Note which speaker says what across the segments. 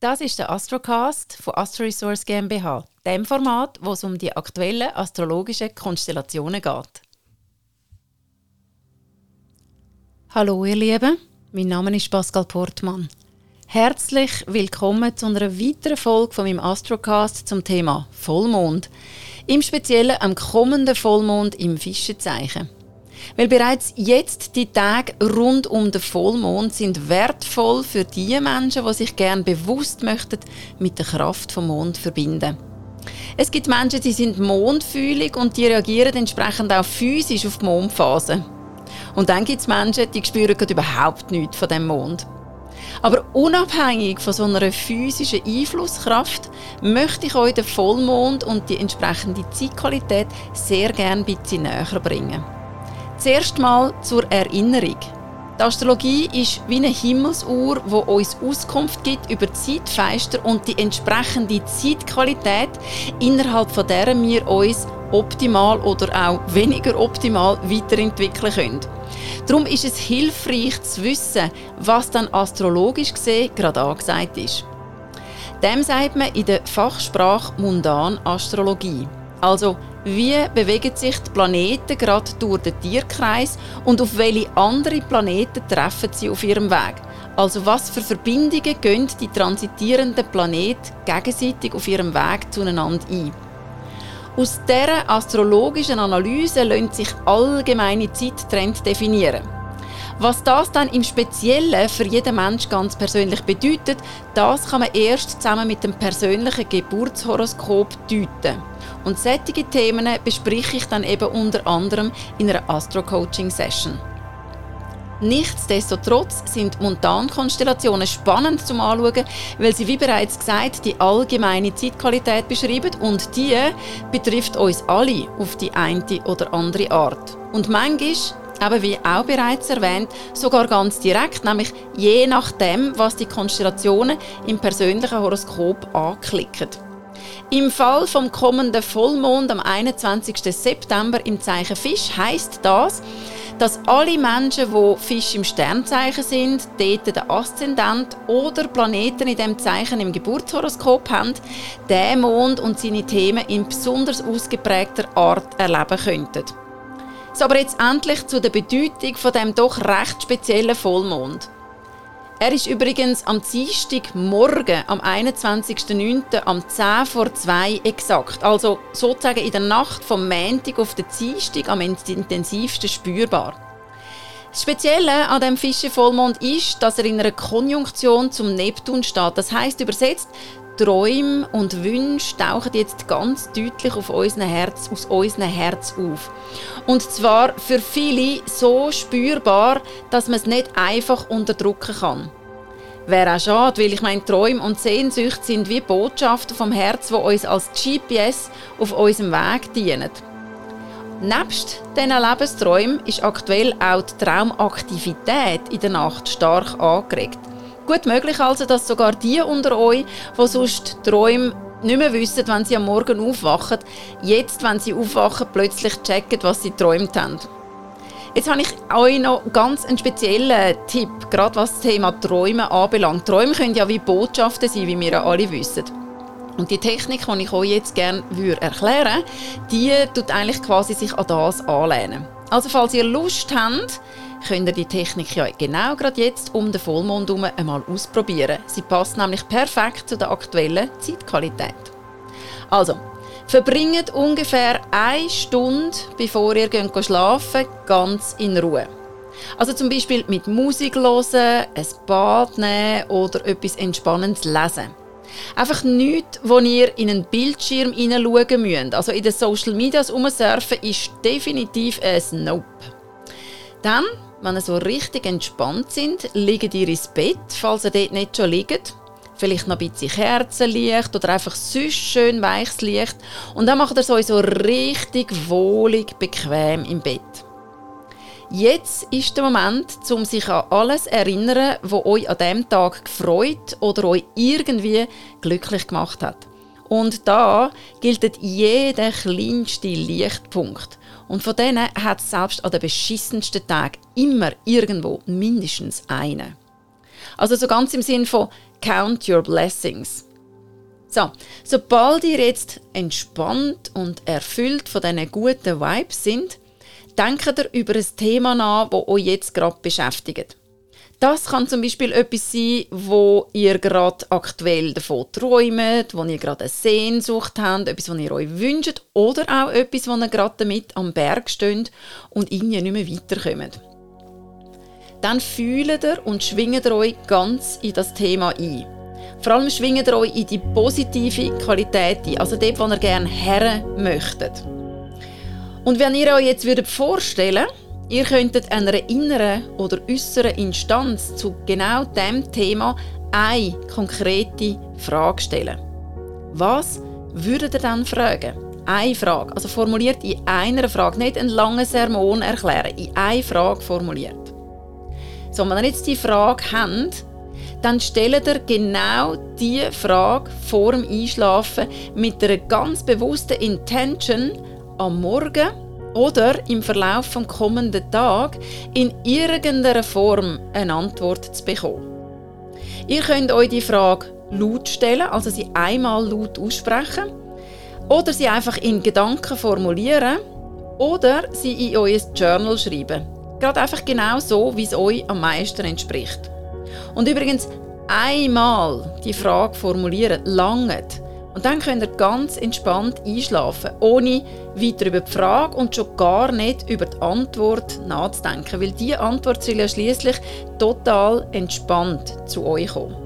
Speaker 1: Das ist der Astrocast von Astro Resource GmbH, dem Format, wo es um die aktuellen astrologischen Konstellationen geht. Hallo ihr Lieben, mein Name ist Pascal Portmann. Herzlich willkommen zu einer weiteren Folge von meinem Astrocast zum Thema Vollmond. Im Speziellen am kommenden Vollmond im Fischezeichen. Weil bereits jetzt die Tage rund um den Vollmond sind wertvoll für die Menschen, die sich gern bewusst möchten mit der Kraft vom Mond verbinden. Es gibt Menschen, die sind mondfühlig und die reagieren entsprechend auch physisch auf die Mondphase. Und dann gibt es Menschen, die spüren überhaupt nichts von dem Mond. Aber unabhängig von so einer physischen Einflusskraft möchte ich euch den Vollmond und die entsprechende Zeitqualität sehr gerne ein bisschen näher bringen. Zuerst mal zur Erinnerung. Die Astrologie ist wie eine Himmelsuhr, die uns Auskunft gibt über Zeitfenster und die entsprechende Zeitqualität, innerhalb von der wir uns optimal oder auch weniger optimal weiterentwickeln können. Darum ist es hilfreich zu wissen, was dann astrologisch gesehen gerade angesagt ist. Dem sagt man in der Fachsprache Mundan-Astrologie. Also, wie bewegen sich die Planeten gerade durch den Tierkreis und auf welche andere Planeten treffen sie auf ihrem Weg? Also, was für Verbindungen gehen die transitierenden Planeten gegenseitig auf ihrem Weg zueinander ein? Aus dieser astrologischen Analyse lassen sich allgemeine Zeittrends definieren. Was das dann im Speziellen für jeden Mensch ganz persönlich bedeutet, das kann man erst zusammen mit dem persönlichen Geburtshoroskop deuten. Und solche Themen bespreche ich dann eben unter anderem in einer Astro-Coaching-Session. Nichtsdestotrotz sind Montankonstellationen spannend zum Anschauen, weil sie, wie bereits gesagt, die allgemeine Zeitqualität beschreiben und die betrifft uns alle auf die eine oder andere Art. Und manchmal eben wie auch bereits erwähnt, sogar ganz direkt, nämlich je nachdem, was die Konstellationen im persönlichen Horoskop anklicken. Im Fall vom kommenden Vollmond am 21. September im Zeichen Fisch heißt das, dass alle Menschen, die Fisch im Sternzeichen sind, dort den Aszendent oder Planeten in dem Zeichen im Geburtshoroskop haben, den Mond und seine Themen in besonders ausgeprägter Art erleben könnten. So, aber jetzt endlich zu der Bedeutung von dem doch recht speziellen Vollmond. Er ist übrigens am Dienstag morgen, am 21.09. am 10 vor 2 exakt. Also sozusagen in der Nacht vom Montag auf den Dienstag am intensivsten spürbar. Das Spezielle an dem Fischevollmond ist, dass er in einer Konjunktion zum Neptun steht. Das heißt übersetzt, Träume und Wünsche tauchen jetzt ganz deutlich auf unseren Herz, aus unserem Herz auf. Und zwar für viele so spürbar, dass man es nicht einfach unterdrücken kann. Wäre auch schade, weil ich meine, Träume und Sehnsucht sind wie Botschaften vom Herz, die uns als GPS auf unserem Weg dienen. Nebst diesen Lebensträumen ist aktuell auch die Traumaktivität in der Nacht stark angeregt. Gut möglich also, dass sogar die unter euch, die sonst Träume nicht mehr wissen, wenn sie am Morgen aufwachen, jetzt, wenn sie aufwachen, plötzlich checken, was sie träumt haben. Jetzt habe ich euch noch ganz einen speziellen Tipp, gerade was das Thema Träumen anbelangt. Träume können ja wie Botschaften sein, wie wir alle wissen. Und die Technik, die ich euch jetzt gerne erklären würde, die tut eigentlich quasi sich an das anlehnen. Also falls ihr Lust habt, könnt ihr die Technik ja genau gerade jetzt um den Vollmond herum einmal ausprobieren. Sie passt nämlich perfekt zu der aktuellen Zeitqualität. Also, verbringt ungefähr eine Stunde, bevor ihr schlafen geht, ganz in Ruhe. Also zum Beispiel mit Musik hören, ein Bad nehmen oder etwas Entspannendes lesen. Einfach nichts, wo ihr in einen Bildschirm hineinschauen müsst. Also in den Social Medias umsurfen ist definitiv ein Nope. Dann wenn ihr so richtig entspannt sind, liegt ihr ins Bett, falls ihr dort nicht schon liegt. Vielleicht noch ein bisschen Kerzenlicht oder einfach sonst schön weiches Licht. Und dann macht ihr es euch so richtig wohlig, bequem im Bett. Jetzt ist der Moment, um sich an alles zu erinnern, was euch an diesem Tag gefreut oder euch irgendwie glücklich gemacht hat. Und da gilt jeder kleinste Lichtpunkt. Und von denen hat es selbst an den beschissensten Tagen immer irgendwo mindestens einen. Also so ganz im Sinn von Count your blessings. So, sobald ihr jetzt entspannt und erfüllt von diesen guten Vibes sind, denkt ihr über ein Thema nach, das euch jetzt gerade beschäftigt. Das kann zum Beispiel etwas sein, wo ihr gerade aktuell davon träumt, wo ihr gerade eine Sehnsucht habt, etwas, was ihr euch wünscht oder auch etwas, wo ihr gerade damit am Berg steht und irgendwie nicht mehr weiterkommt. Dann fühlt ihr und schwingt ihr euch ganz in das Thema ein. Vor allem schwingt ihr euch in die positive Qualität ein, also dort, wo ihr gerne her möchtet. Und wenn ihr euch jetzt vorstellen würdet, Ihr könntet einer inneren oder äußeren Instanz zu genau dem Thema eine konkrete Frage stellen. Was würdet ihr dann fragen? Eine Frage, also formuliert in einer Frage, nicht einen langen Sermon erklären, in eine Frage formuliert. So, wenn ihr jetzt die Frage habt, dann stellt ihr genau diese Frage vor dem Einschlafen mit einer ganz bewussten Intention am Morgen oder im Verlauf vom kommenden Tag in irgendeiner Form eine Antwort zu bekommen. Ihr könnt euch die Frage laut stellen, also sie einmal laut aussprechen, oder sie einfach in Gedanken formulieren oder sie in euer Journal schreiben. Gerade einfach genau so, wie es euch am meisten entspricht. Und übrigens, einmal die Frage formulieren, langt, und dann könnt ihr ganz entspannt einschlafen, ohne weiter über die Frage und schon gar nicht über die Antwort nachzudenken, weil die Antwort soll ja schließlich total entspannt zu euch kommen.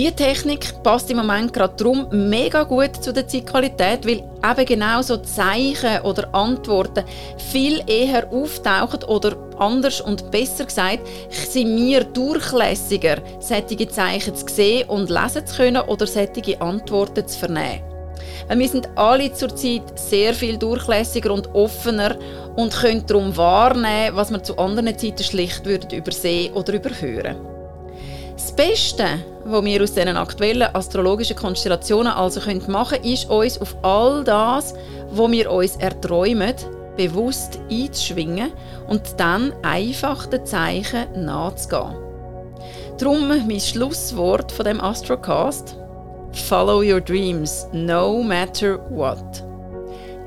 Speaker 1: Diese Technik passt im Moment gerade darum mega gut zu der Zeitqualität, weil eben genau so Zeichen oder Antworten viel eher auftauchen oder anders und besser gesagt, sind wir durchlässiger, solche Zeichen zu sehen und lesen zu können oder solche Antworten zu vernehmen. Wir sind alle zurzeit sehr viel durchlässiger und offener und können darum wahrnehmen, was wir zu anderen Zeiten schlicht würden übersehen oder überhören. Das Beste, was wir aus diesen aktuellen astrologischen Konstellationen also machen können, ist uns auf all das, was wir uns erträumen, bewusst einzuschwingen und dann einfach den Zeichen nachzugehen. Darum mein Schlusswort von dem Astrocast: Follow your dreams, no matter what.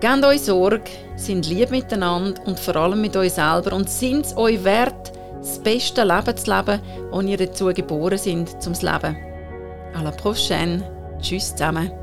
Speaker 1: Gebt euch Sorge, sind lieb miteinander und vor allem mit euch selber und sind es euch wert, das beste Leben zu leben, ihr dazu geboren sind, zum Leben. À la prochaine. Tschüss zusammen.